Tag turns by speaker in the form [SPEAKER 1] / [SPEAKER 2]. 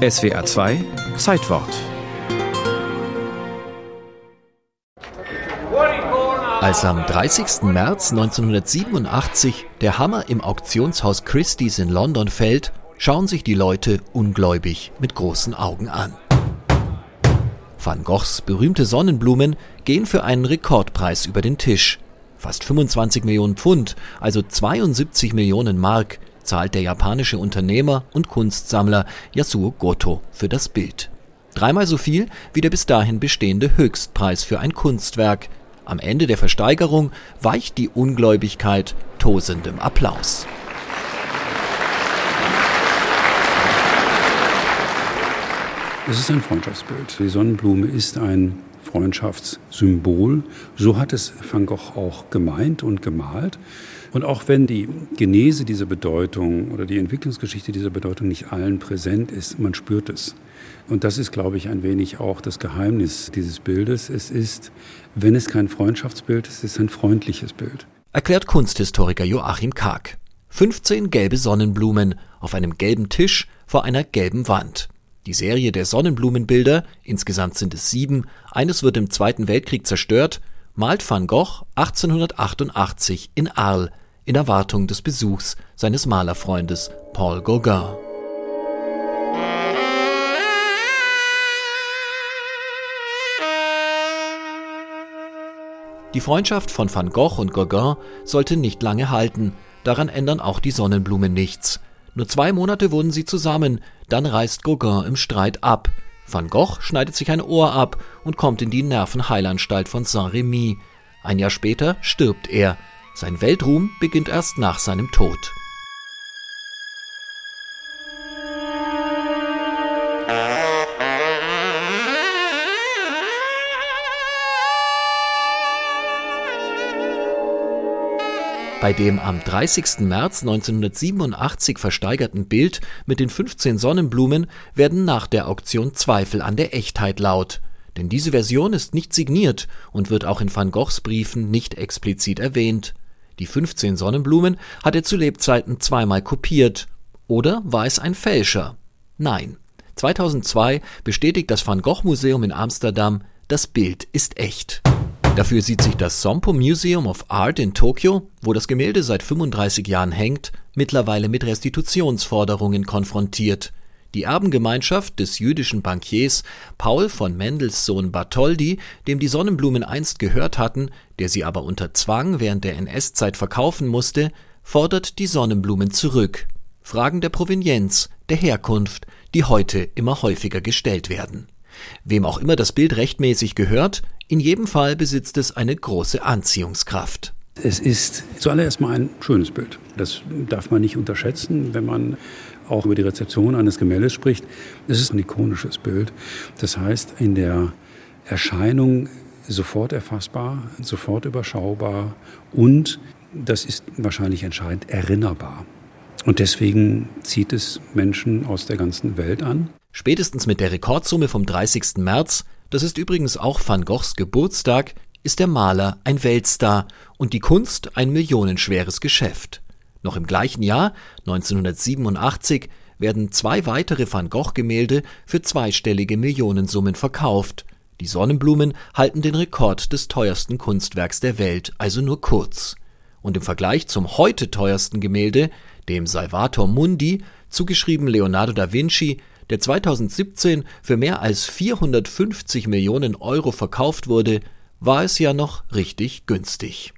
[SPEAKER 1] SWR 2 Zeitwort.
[SPEAKER 2] Als am 30. März 1987 der Hammer im Auktionshaus Christie's in London fällt, schauen sich die Leute ungläubig mit großen Augen an. Van Goghs berühmte Sonnenblumen gehen für einen Rekordpreis über den Tisch. Fast 25 Millionen Pfund, also 72 Millionen Mark, zahlt der japanische Unternehmer und Kunstsammler Yasuo Goto für das Bild. Dreimal so viel wie der bis dahin bestehende Höchstpreis für ein Kunstwerk. Am Ende der Versteigerung weicht die Ungläubigkeit tosendem Applaus.
[SPEAKER 3] Es ist ein Freundschaftsbild. Die Sonnenblume ist ein Freundschaftssymbol. So hat es Van Gogh auch gemeint und gemalt. Und auch wenn die Genese dieser Bedeutung oder die Entwicklungsgeschichte dieser Bedeutung nicht allen präsent ist, man spürt es. Und das ist, glaube ich, ein wenig auch das Geheimnis dieses Bildes. Es ist, wenn es kein Freundschaftsbild ist, es ist ein freundliches Bild.
[SPEAKER 2] Erklärt Kunsthistoriker Joachim Karg. 15 gelbe Sonnenblumen auf einem gelben Tisch vor einer gelben Wand. Die Serie der Sonnenblumenbilder, insgesamt sind es sieben, eines wird im Zweiten Weltkrieg zerstört, malt van Gogh 1888 in Arles in Erwartung des Besuchs seines Malerfreundes Paul Gauguin. Die Freundschaft von Van Gogh und Gauguin sollte nicht lange halten, daran ändern auch die Sonnenblumen nichts. Nur zwei Monate wohnen sie zusammen, dann reist Gauguin im Streit ab. Van Gogh schneidet sich ein Ohr ab und kommt in die Nervenheilanstalt von Saint-Rémy. Ein Jahr später stirbt er. Sein Weltruhm beginnt erst nach seinem Tod. Bei dem am 30. März 1987 versteigerten Bild mit den 15 Sonnenblumen werden nach der Auktion Zweifel an der Echtheit laut. Denn diese Version ist nicht signiert und wird auch in Van Goghs Briefen nicht explizit erwähnt. Die 15 Sonnenblumen hat er zu Lebzeiten zweimal kopiert. Oder war es ein Fälscher? Nein. 2002 bestätigt das Van Gogh Museum in Amsterdam, das Bild ist echt. Dafür sieht sich das Sompo Museum of Art in Tokio, wo das Gemälde seit 35 Jahren hängt, mittlerweile mit Restitutionsforderungen konfrontiert. Die Erbengemeinschaft des jüdischen Bankiers Paul von Mendels Sohn Bartholdy, dem die Sonnenblumen einst gehört hatten, der sie aber unter Zwang während der NS-Zeit verkaufen musste, fordert die Sonnenblumen zurück. Fragen der Provenienz, der Herkunft, die heute immer häufiger gestellt werden. Wem auch immer das Bild rechtmäßig gehört, in jedem Fall besitzt es eine große Anziehungskraft.
[SPEAKER 3] Es ist zuallererst mal ein schönes Bild. Das darf man nicht unterschätzen, wenn man auch über die Rezeption eines Gemäldes spricht. Es ist ein ikonisches Bild. Das heißt, in der Erscheinung sofort erfassbar, sofort überschaubar und, das ist wahrscheinlich entscheidend, erinnerbar. Und deswegen zieht es Menschen aus der ganzen Welt an.
[SPEAKER 2] Spätestens mit der Rekordsumme vom 30. März das ist übrigens auch Van Goghs Geburtstag, ist der Maler ein Weltstar und die Kunst ein millionenschweres Geschäft. Noch im gleichen Jahr, 1987, werden zwei weitere Van Gogh-Gemälde für zweistellige Millionensummen verkauft. Die Sonnenblumen halten den Rekord des teuersten Kunstwerks der Welt also nur kurz. Und im Vergleich zum heute teuersten Gemälde, dem Salvator Mundi, zugeschrieben Leonardo da Vinci, der 2017 für mehr als 450 Millionen Euro verkauft wurde, war es ja noch richtig günstig